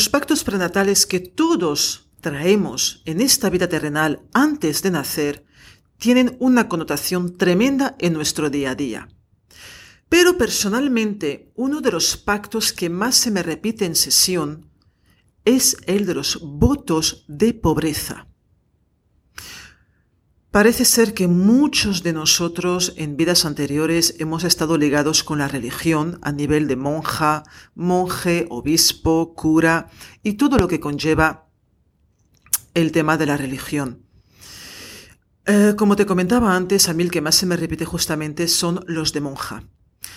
Los pactos prenatales que todos traemos en esta vida terrenal antes de nacer tienen una connotación tremenda en nuestro día a día. Pero personalmente, uno de los pactos que más se me repite en sesión es el de los votos de pobreza. Parece ser que muchos de nosotros en vidas anteriores hemos estado ligados con la religión a nivel de monja, monje, obispo, cura y todo lo que conlleva el tema de la religión. Eh, como te comentaba antes, a mí el que más se me repite justamente son los de monja.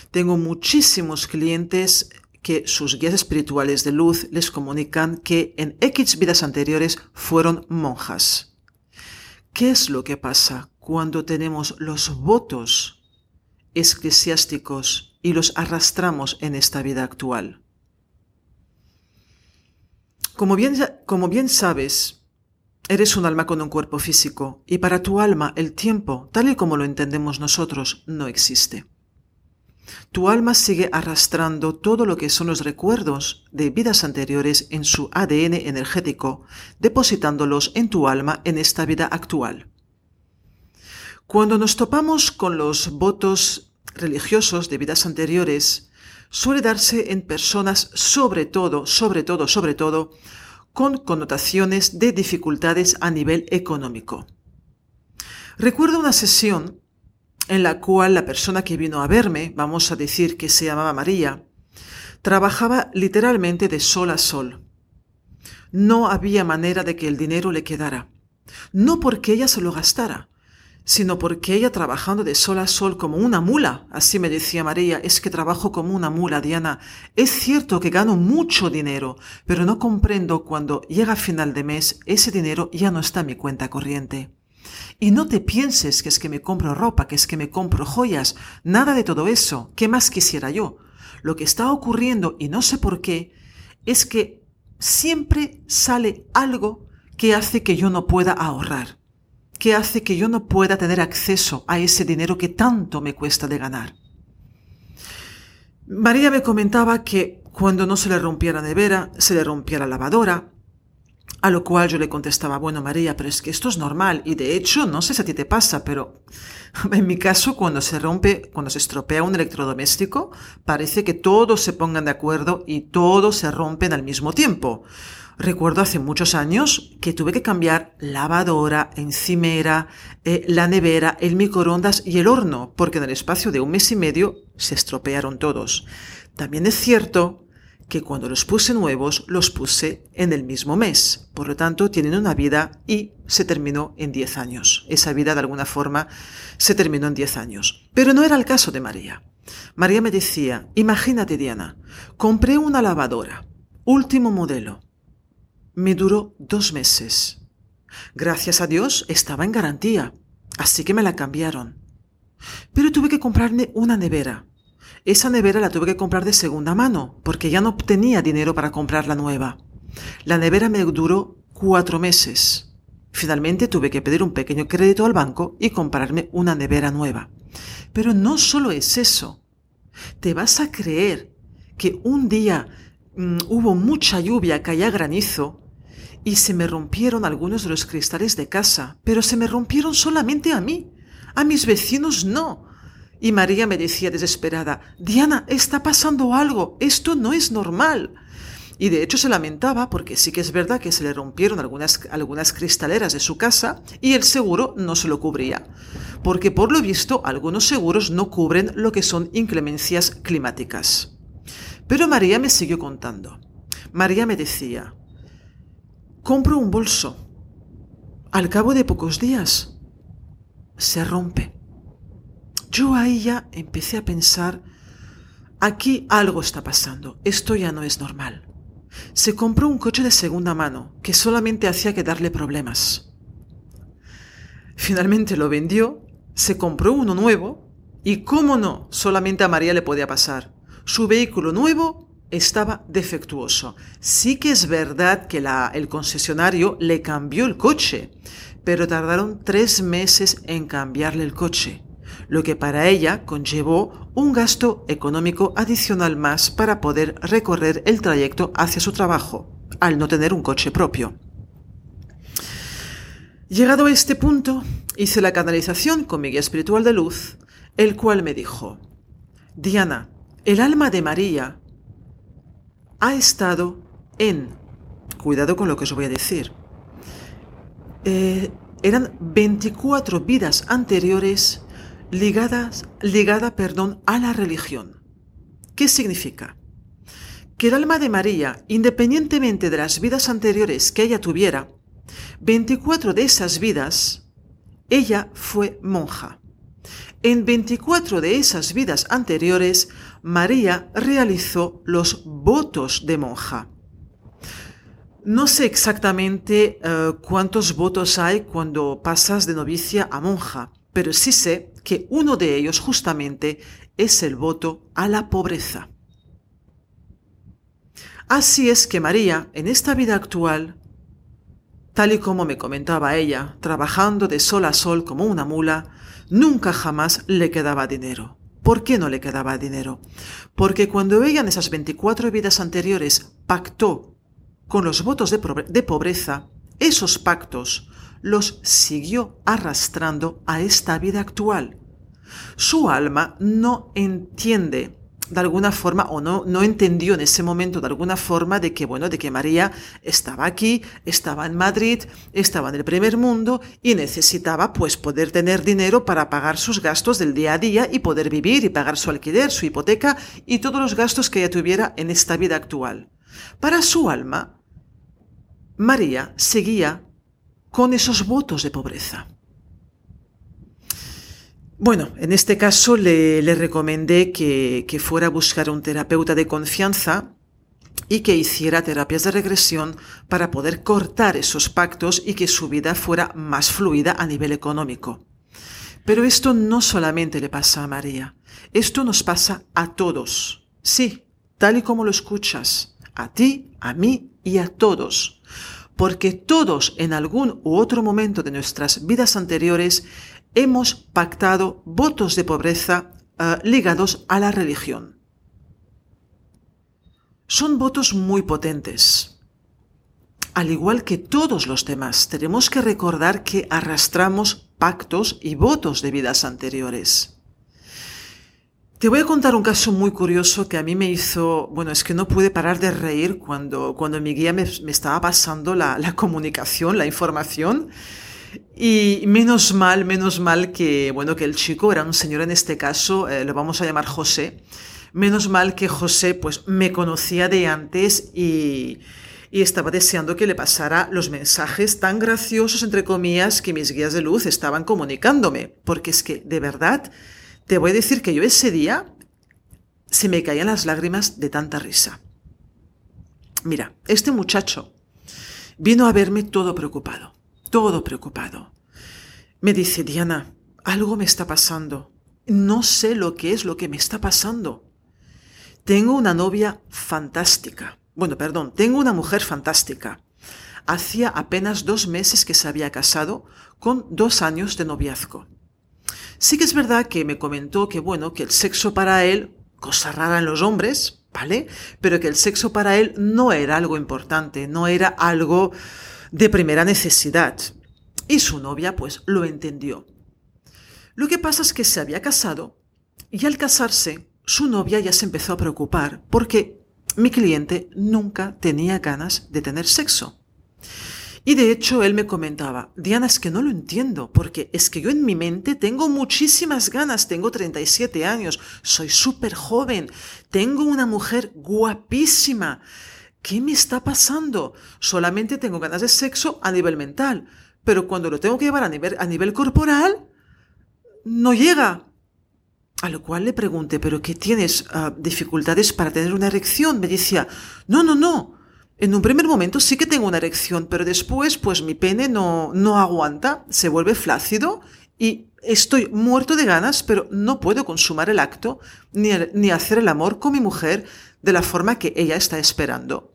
Tengo muchísimos clientes que sus guías espirituales de luz les comunican que en X vidas anteriores fueron monjas. ¿Qué es lo que pasa cuando tenemos los votos eclesiásticos y los arrastramos en esta vida actual? Como bien, como bien sabes, eres un alma con un cuerpo físico y para tu alma el tiempo, tal y como lo entendemos nosotros, no existe. Tu alma sigue arrastrando todo lo que son los recuerdos de vidas anteriores en su ADN energético, depositándolos en tu alma en esta vida actual. Cuando nos topamos con los votos religiosos de vidas anteriores, suele darse en personas sobre todo, sobre todo, sobre todo, con connotaciones de dificultades a nivel económico. Recuerdo una sesión en la cual la persona que vino a verme, vamos a decir que se llamaba María, trabajaba literalmente de sol a sol. No había manera de que el dinero le quedara. No porque ella se lo gastara, sino porque ella trabajando de sol a sol como una mula, así me decía María, es que trabajo como una mula, Diana. Es cierto que gano mucho dinero, pero no comprendo cuando llega final de mes, ese dinero ya no está en mi cuenta corriente. Y no te pienses que es que me compro ropa, que es que me compro joyas, nada de todo eso. ¿Qué más quisiera yo? Lo que está ocurriendo, y no sé por qué, es que siempre sale algo que hace que yo no pueda ahorrar, que hace que yo no pueda tener acceso a ese dinero que tanto me cuesta de ganar. María me comentaba que cuando no se le rompía la nevera, se le rompía la lavadora, a lo cual yo le contestaba, bueno María, pero es que esto es normal y de hecho no sé si a ti te pasa, pero en mi caso cuando se rompe, cuando se estropea un electrodoméstico, parece que todos se pongan de acuerdo y todos se rompen al mismo tiempo. Recuerdo hace muchos años que tuve que cambiar lavadora, encimera, eh, la nevera, el microondas y el horno, porque en el espacio de un mes y medio se estropearon todos. También es cierto que cuando los puse nuevos los puse en el mismo mes. Por lo tanto, tienen una vida y se terminó en 10 años. Esa vida de alguna forma se terminó en 10 años. Pero no era el caso de María. María me decía, imagínate Diana, compré una lavadora, último modelo. Me duró dos meses. Gracias a Dios estaba en garantía, así que me la cambiaron. Pero tuve que comprarme una nevera esa nevera la tuve que comprar de segunda mano, porque ya no tenía dinero para comprar la nueva. La nevera me duró cuatro meses. Finalmente tuve que pedir un pequeño crédito al banco y comprarme una nevera nueva. Pero no solo es eso. ¿Te vas a creer que un día mm, hubo mucha lluvia, caía granizo y se me rompieron algunos de los cristales de casa, pero se me rompieron solamente a mí? A mis vecinos no. Y María me decía desesperada, Diana, está pasando algo, esto no es normal. Y de hecho se lamentaba porque sí que es verdad que se le rompieron algunas, algunas cristaleras de su casa y el seguro no se lo cubría. Porque por lo visto algunos seguros no cubren lo que son inclemencias climáticas. Pero María me siguió contando. María me decía, compro un bolso. Al cabo de pocos días, se rompe. Yo ahí ya empecé a pensar, aquí algo está pasando, esto ya no es normal. Se compró un coche de segunda mano que solamente hacía que darle problemas. Finalmente lo vendió, se compró uno nuevo y, cómo no, solamente a María le podía pasar. Su vehículo nuevo estaba defectuoso. Sí que es verdad que el concesionario le cambió el coche, pero tardaron tres meses en cambiarle el coche lo que para ella conllevó un gasto económico adicional más para poder recorrer el trayecto hacia su trabajo, al no tener un coche propio. Llegado a este punto, hice la canalización con mi guía espiritual de luz, el cual me dijo, Diana, el alma de María ha estado en, cuidado con lo que os voy a decir, eh, eran 24 vidas anteriores ligadas, ligada perdón, a la religión. ¿Qué significa? Que el alma de María, independientemente de las vidas anteriores que ella tuviera, 24 de esas vidas, ella fue monja. En 24 de esas vidas anteriores, María realizó los votos de monja. No sé exactamente eh, cuántos votos hay cuando pasas de novicia a monja, pero sí sé que uno de ellos justamente es el voto a la pobreza. Así es que María, en esta vida actual, tal y como me comentaba ella, trabajando de sol a sol como una mula, nunca jamás le quedaba dinero. ¿Por qué no le quedaba dinero? Porque cuando ella en esas 24 vidas anteriores pactó con los votos de, pobreza, esos pactos los siguió arrastrando a esta vida actual. Su alma no entiende de alguna forma o no, no entendió en ese momento de alguna forma de que bueno de que María estaba aquí estaba en Madrid estaba en el primer mundo y necesitaba pues poder tener dinero para pagar sus gastos del día a día y poder vivir y pagar su alquiler su hipoteca y todos los gastos que ella tuviera en esta vida actual para su alma María seguía con esos votos de pobreza. Bueno, en este caso le, recomendé que, que fuera a buscar un terapeuta de confianza y que hiciera terapias de regresión para poder cortar esos pactos y que su vida fuera más fluida a nivel económico. Pero esto no solamente le pasa a María, esto nos pasa a todos. Sí, tal y como lo escuchas, a ti, a mí y a todos porque todos en algún u otro momento de nuestras vidas anteriores hemos pactado votos de pobreza eh, ligados a la religión. Son votos muy potentes. Al igual que todos los demás, tenemos que recordar que arrastramos pactos y votos de vidas anteriores. Te voy a contar un caso muy curioso que a mí me hizo, bueno, es que no pude parar de reír cuando, cuando mi guía me, estaba pasando la, comunicación, la información. Y menos mal, menos mal que, bueno, que el chico era un señor en este caso, eh, lo vamos a llamar José. Menos mal que José, pues, me conocía de antes y, y estaba deseando que le pasara los mensajes tan graciosos, entre comillas, que mis guías de luz estaban comunicándome. Porque es que, de verdad, te voy a decir que yo ese día se me caían las lágrimas de tanta risa. Mira, este muchacho vino a verme todo preocupado, todo preocupado. Me dice, Diana, algo me está pasando. No sé lo que es lo que me está pasando. Tengo una novia fantástica. Bueno, perdón, tengo una mujer fantástica. Hacía apenas dos meses que se había casado con dos años de noviazgo. Sí que es verdad que me comentó que, bueno, que el sexo para él, cosa rara en los hombres, ¿vale? Pero que el sexo para él no era algo importante, no era algo de primera necesidad. Y su novia, pues, lo entendió. Lo que pasa es que se había casado y al casarse, su novia ya se empezó a preocupar porque mi cliente nunca tenía ganas de tener sexo. Y de hecho él me comentaba, Diana, es que no lo entiendo, porque es que yo en mi mente tengo muchísimas ganas, tengo 37 años, soy súper joven, tengo una mujer guapísima. ¿Qué me está pasando? Solamente tengo ganas de sexo a nivel mental, pero cuando lo tengo que llevar a nivel, a nivel corporal, no llega. A lo cual le pregunté, ¿pero qué tienes? Ah, ¿Dificultades para tener una erección? Me decía, no, no, no. En un primer momento sí que tengo una erección, pero después pues mi pene no, no aguanta, se vuelve flácido y estoy muerto de ganas, pero no puedo consumar el acto ni, ni hacer el amor con mi mujer de la forma que ella está esperando.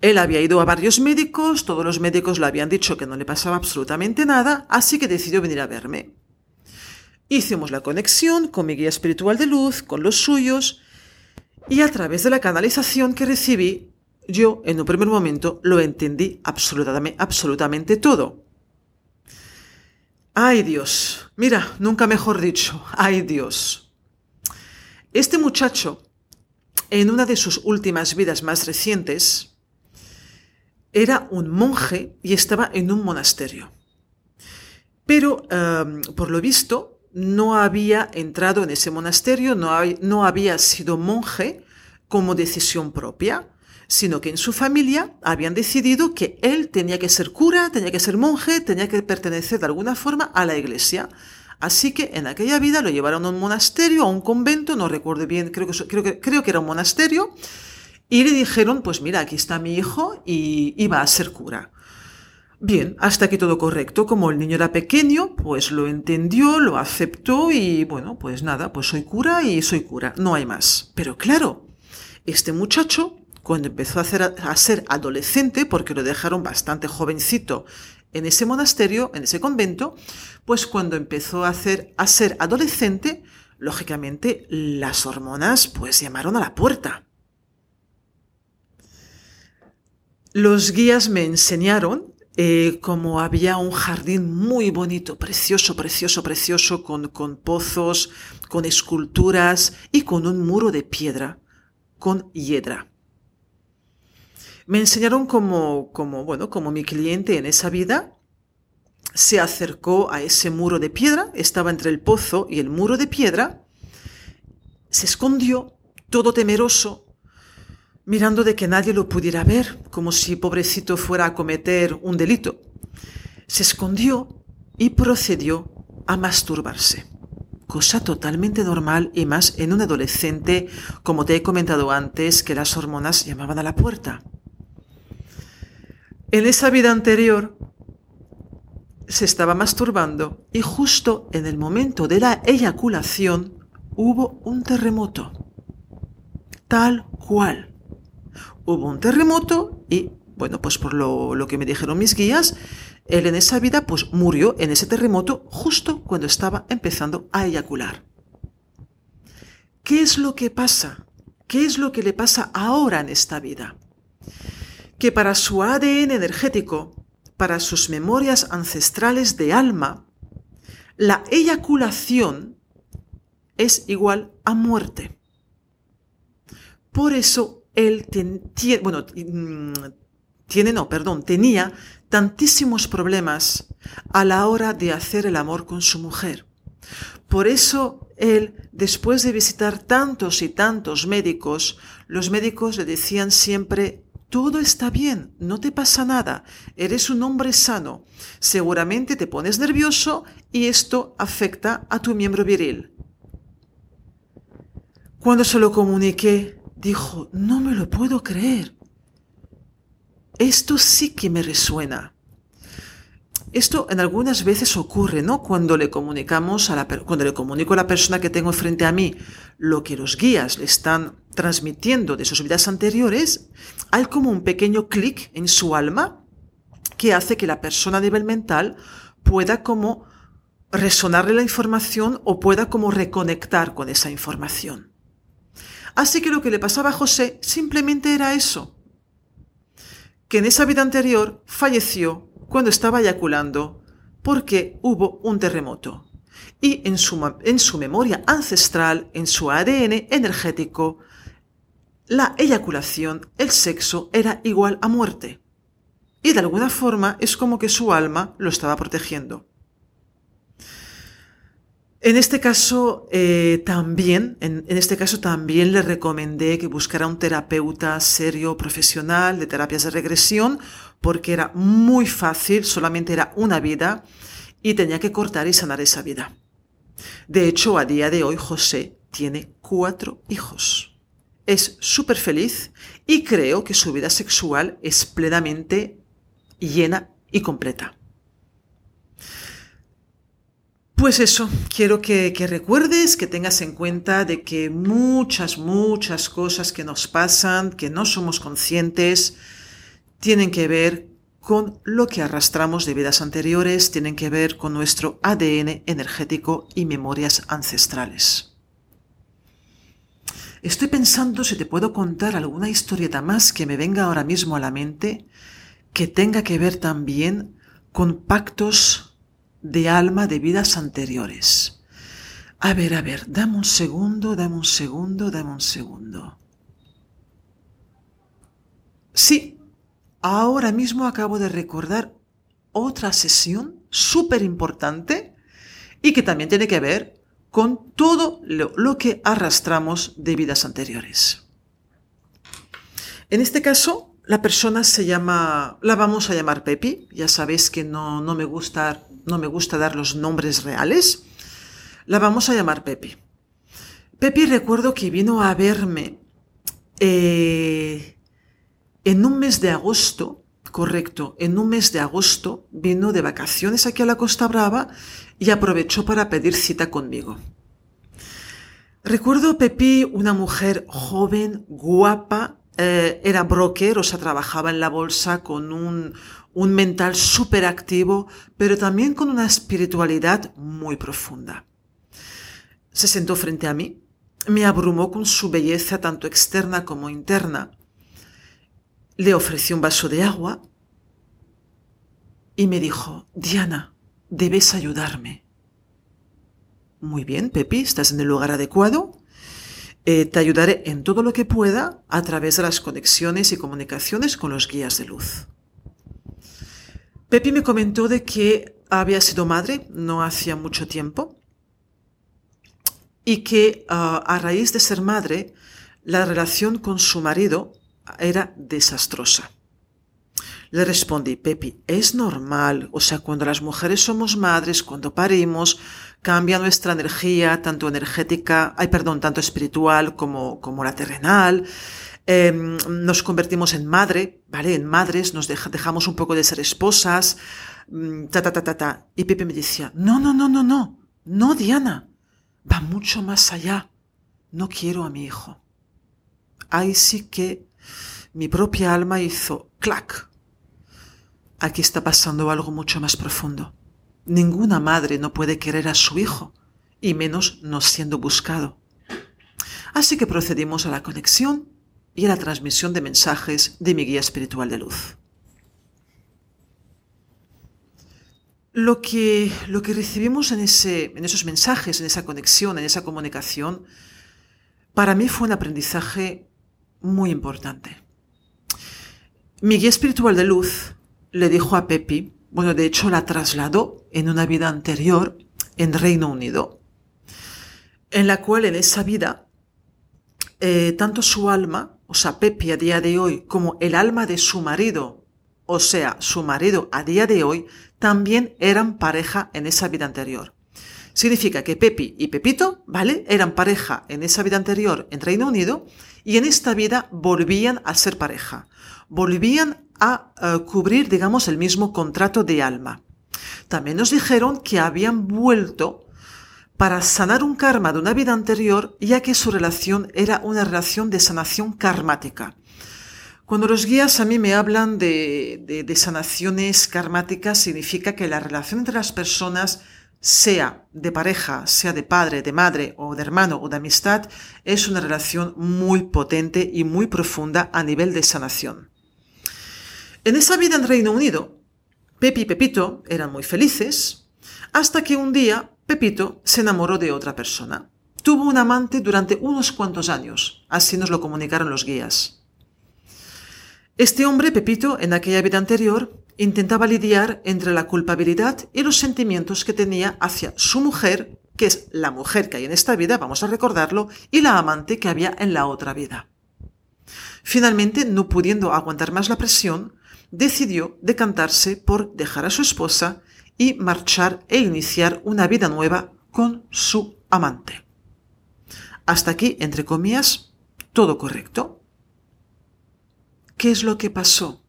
Él había ido a varios médicos, todos los médicos le habían dicho que no le pasaba absolutamente nada, así que decidió venir a verme. Hicimos la conexión con mi guía espiritual de luz, con los suyos, y a través de la canalización que recibí, yo en un primer momento lo entendí absolutamente, absolutamente todo. Ay Dios, mira, nunca mejor dicho, ay Dios. Este muchacho, en una de sus últimas vidas más recientes, era un monje y estaba en un monasterio. Pero, em, por lo visto, no había entrado en ese monasterio, no, no había sido monje como decisión propia, sino que en su familia habían decidido que él tenía que ser cura, tenía que ser monje, tenía que pertenecer de alguna forma a la iglesia. Así que en aquella vida lo llevaron a un monasterio, a un convento, no recuerdo bien, creo que, creo que, creo que era un monasterio, y le dijeron, pues mira, aquí está mi hijo y, y va a ser cura. Bien, hasta aquí todo correcto. Como el niño era pequeño, pues lo entendió, lo aceptó y bueno, pues nada, pues soy cura y soy cura, no hay más. Pero claro, este muchacho, cuando empezó a, a ser adolescente, porque lo dejaron bastante jovencito en ese monasterio, en ese convento, pues cuando empezó a, hacer, a ser adolescente, lógicamente las hormonas pues llamaron a la puerta. Los guías me enseñaron eh, como había un jardín muy bonito, precioso, precioso, precioso, con, con pozos, con esculturas y con un muro de piedra, con hiedra. Me enseñaron como, como, bueno, como mi cliente en esa vida se acercó a ese muro de piedra, estaba entre el pozo y el muro de piedra, se escondió, todo temeroso, mirando de que nadie lo pudiera ver, como si pobrecito fuera a cometer un delito. Se escondió y procedió a masturbarse. Cosa totalmente normal y más en un adolescente, como te he comentado antes, que las hormonas llamaban a la puerta. En esa vida anterior se estaba masturbando y justo en el momento de la eyaculación hubo un terremoto. Tal cual hubo un terremoto y, bueno, pues por lo, que me dijeron mis guías, él en esa vida pues murió en ese terremoto justo cuando estaba empezando a eyacular. ¿Qué es lo que pasa? ¿Qué es lo que le pasa ahora en esta vida? Que para su ADN energético, para sus memorias ancestrales de alma, la eyaculación es igual a muerte. Por eso él tiene, bueno, mm, tiene, no, perdón, tenía tantísimos problemas a la hora de hacer el amor con su mujer. Por eso él, después de visitar tantos y tantos médicos, los médicos le decían siempre, todo está bien, no te pasa nada, eres un hombre sano, seguramente te pones nervioso y esto afecta a tu miembro viril. Cuando se lo comuniqué, dijo, no me lo puedo creer. Esto sí que me resuena. Esto en algunas veces ocurre, ¿no? Cuando le comunicamos a la, cuando le comunico a la persona que tengo frente a mí lo que los guías le están transmitiendo de sus vidas anteriores, hay como un pequeño clic en su alma que hace que la persona a nivel mental pueda como resonarle la información o pueda como reconectar con esa información. Así que lo que le pasaba a José simplemente era eso, que en esa vida anterior falleció cuando estaba eyaculando porque hubo un terremoto. Y en su, en su memoria ancestral, en su ADN energético, la eyaculación, el sexo, era igual a muerte. Y de alguna forma es como que su alma lo estaba protegiendo. En este caso eh, también, en, este caso también le recomendé que buscara un terapeuta serio, profesional de terapias de regresión, porque era muy fácil, solamente era una vida y tenía que cortar y sanar esa vida. De hecho, a día de hoy José tiene cuatro hijos. Es súper feliz y creo que su vida sexual es plenamente llena y completa. Pues eso, quiero que, recuerdes, que tengas en cuenta de que muchas, muchas cosas que nos pasan, que no somos conscientes, tienen que ver con lo que arrastramos de vidas anteriores, tienen que ver con nuestro ADN energético y memorias ancestrales. Estoy pensando si te puedo contar alguna historieta más que me venga ahora mismo a la mente que tenga que ver también con pactos de alma de vidas anteriores. A ver, a ver, dame un segundo, dame un segundo, dame un segundo. Sí, ahora mismo acabo de recordar otra sesión súper importante y que también tiene que ver con todo lo, lo, que arrastramos de vidas anteriores. En este caso, la persona se llama, la vamos a llamar Pepi. Ya sabéis que no, no, me gusta, no me gusta dar los nombres reales. La vamos a llamar Pepi. Pepi recuerdo que vino a verme eh, en un mes de agosto, correcto, en un mes de agosto vino de vacaciones aquí a la Costa Brava y aprovechó para pedir cita conmigo. Recuerdo Pepi una mujer joven, guapa, eh, era broker, o sea, trabajaba en la bolsa con un, un mental súper activo, pero también con una espiritualidad muy profunda. Se sentó frente a mí, me abrumó con su belleza tanto externa como interna. Le ofrecí un vaso de agua y me dijo, Diana, debes ayudarme. Muy bien, Pepi, estás en el lugar adecuado. Eh, te ayudaré en todo lo que pueda a través de las conexiones y comunicaciones con los guías de luz. Pepi me comentó de que había sido madre no hacía mucho tiempo y que ah, a raíz de ser madre la relación con su marido era desastrosa. Le respondí, Pepi, es normal, o sea, cuando las mujeres somos madres, cuando parimos, cambia nuestra energía, tanto energética, ay, perdón, tanto espiritual como, como la terrenal. Em, nos convertimos en madre, ¿vale? En madres, nos dejamos un poco de ser esposas, mm, ta, ta, ta, ta, ta. Y Pepe me decía, no, no, no, no, no, no, Diana, va mucho más allá. No quiero a mi hijo. Ahí sí que mi propia alma hizo clac. Aquí está pasando algo mucho más profundo. Ninguna madre no puede querer a su hijo, y menos no siendo buscado. Así que procedimos a la conexión y a la transmisión de mensajes de mi guía espiritual de luz. Lo que, lo que recibimos en, ese, en esos mensajes, en esa conexión, en esa comunicación, para mí fue un aprendizaje muy importante. Mi guía espiritual de luz le dijo a Pepi bueno, de hecho la trasladó en una vida anterior en Reino Unido, en la cual en esa vida, eh, tanto su alma, o sea, Pepi a día de hoy, como el alma de su marido, o sea, su marido a día de hoy, también eran pareja en esa vida anterior. Significa que Pepi y Pepito, ¿vale? Eran pareja en esa vida anterior en Reino Unido y en esta vida volvían a ser pareja. Volvían a eh, cubrir, digamos, el mismo contrato de alma. También nos dijeron que habían vuelto para sanar un karma de una vida anterior, ya que su relación era una relación de sanación karmática. Cuando los guías a mí me hablan de, sanaciones karmáticas, significa que la relación entre las personas, sea de pareja, sea de padre, de madre o de hermano o de amistad, es una relación muy potente y muy profunda a nivel de sanación. En esa vida en Reino Unido, Pepi y Pepito eran muy felices, hasta que un día Pepito se enamoró de otra persona. tuvo un amante durante unos cuantos años, así nos lo comunicaron los guías. Este hombre, Pepito, en aquella vida anterior, intentaba lidiar entre la culpabilidad y los sentimientos que tenía hacia su mujer, que es la mujer que hay en esta vida, vamos a recordarlo, y la amante que había en la otra vida. Finalmente, no pudiendo aguantar más la presión, decidió decantarse por dejar a su esposa y marchar e iniciar una vida nueva con su amante. Hasta aquí, entre comillas, todo correcto. ¿Qué es lo que pasó?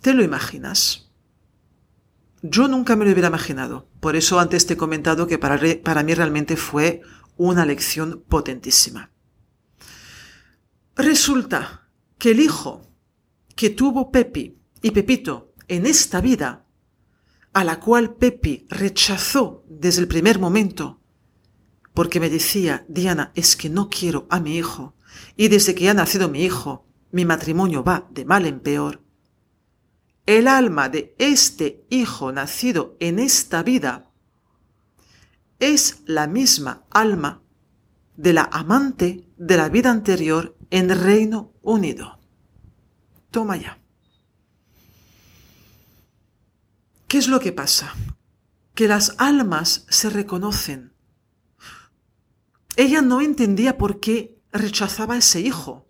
¿Te lo imaginas? Yo nunca me lo hubiera imaginado. Por eso antes te he comentado que para, para mí realmente fue una lección potentísima. Resulta que el hijo que tuvo Pepi y Pepito en esta vida, a la cual Pepi rechazó desde el primer momento, porque me decía, Diana, es que no quiero a mi hijo, y desde que ha nacido mi hijo, mi matrimonio va de mal en peor. El alma de este hijo nacido en esta vida es la misma alma de la amante de la vida anterior en Reino Unido. Toma ya. ¿Qué es lo que pasa? Que las almas se reconocen. Ella no entendía por qué rechazaba a ese hijo.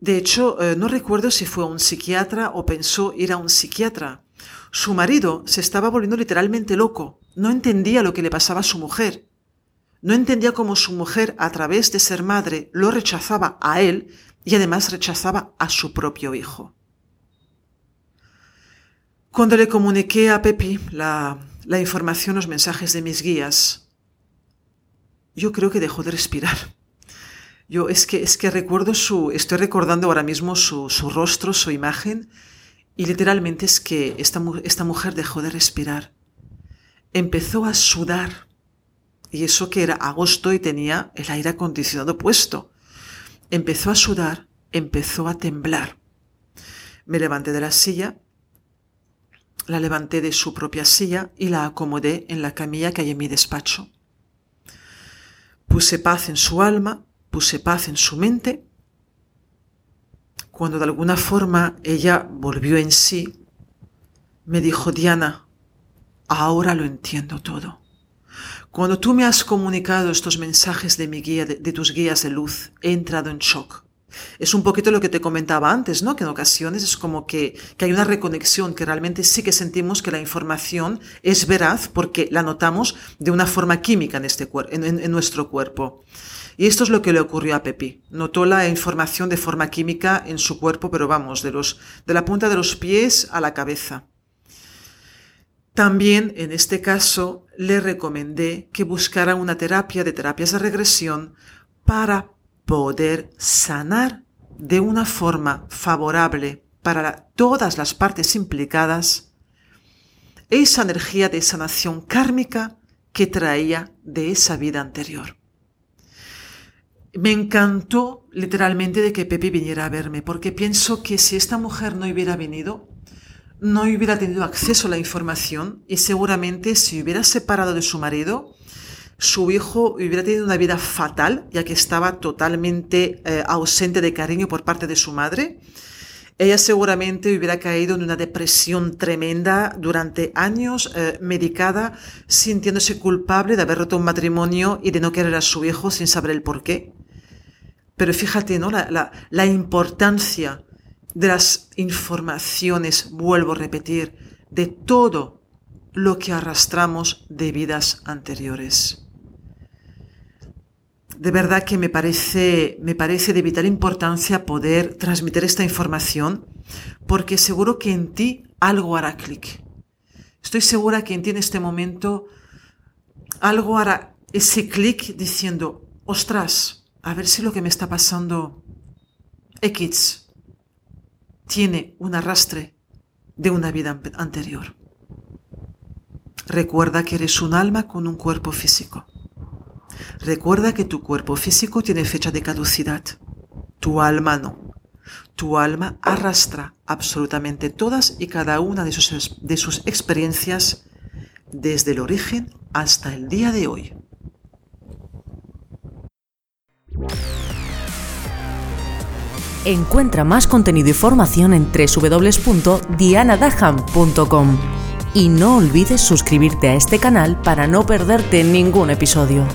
De hecho, eh, no recuerdo si fue a un psiquiatra o pensó ir a un psiquiatra. Su marido se estaba volviendo literalmente loco. No entendía lo que le pasaba a su mujer. No entendía cómo su mujer, a través de ser madre, lo rechazaba a él y además rechazaba a su propio hijo. Cuando le comuniqué a Pepi la, información, los mensajes de mis guías, yo creo que dejó de respirar. Yo es que, es que recuerdo su, estoy recordando ahora mismo su, su rostro, su imagen, y literalmente es que esta, esta mujer dejó de respirar. Empezó a sudar. Y eso que era agosto y tenía el aire acondicionado puesto. Empezó a sudar, empezó a temblar. Me levanté de la silla, la levanté de su propia silla y la acomodé en la camilla que hay en mi despacho. Puse paz en su alma puse paz en su mente, cuando de alguna forma ella volvió en sí, me dijo, Diana, ahora lo entiendo todo. Cuando tú me has comunicado estos mensajes de mi guía, de, de, tus guías de luz, he entrado en shock. Es un poquito lo que te comentaba antes, ¿no? Que en ocasiones es como que, que hay una reconexión, que realmente sí que sentimos que la información es veraz porque la notamos de una forma química en, este, en, nuestro cuerpo. Y esto es lo que le ocurrió a Pepi. Notó la información de forma química en su cuerpo, pero vamos, de, los, de la punta de los pies a la cabeza. También, en este caso, le recomendé que buscara una terapia de terapias de regresión para poder sanar de una forma favorable para todas las partes implicadas esa energía de sanación kármica que traía de esa vida anterior. Me encantó literalmente de que Pepe viniera a verme, porque pienso que si esta mujer no hubiera venido, no hubiera tenido acceso a la información y seguramente si hubiera separado de su marido, su hijo hubiera tenido una vida fatal, ya que estaba totalmente eh, ausente de cariño por parte de su madre. Ella seguramente hubiera caído en una depresión tremenda durante años, eh, medicada, sintiéndose culpable de haber roto un matrimonio y de no querer a su hijo sin saber el por qué. Pero fíjate, ¿no? La, importancia de las informaciones, vuelvo a repetir, de todo lo que arrastramos de vidas anteriores. De verdad que me parece, me parece de vital importancia poder transmitir esta información porque seguro que en ti algo hará clic. Estoy segura que en ti en este momento algo hará ese clic diciendo, ostras, a ver si lo que me está pasando X tiene un arrastre de una vida anterior. Recuerda que eres un alma con un cuerpo físico. Recuerda que tu cuerpo físico tiene fecha de caducidad. Tu alma no. Tu alma arrastra absolutamente todas y cada una de sus, de sus experiencias desde el origen hasta el día de hoy. Encuentra más contenido y formación en www.dianadaham.com y no olvides suscribirte a este canal para no perderte ningún episodio.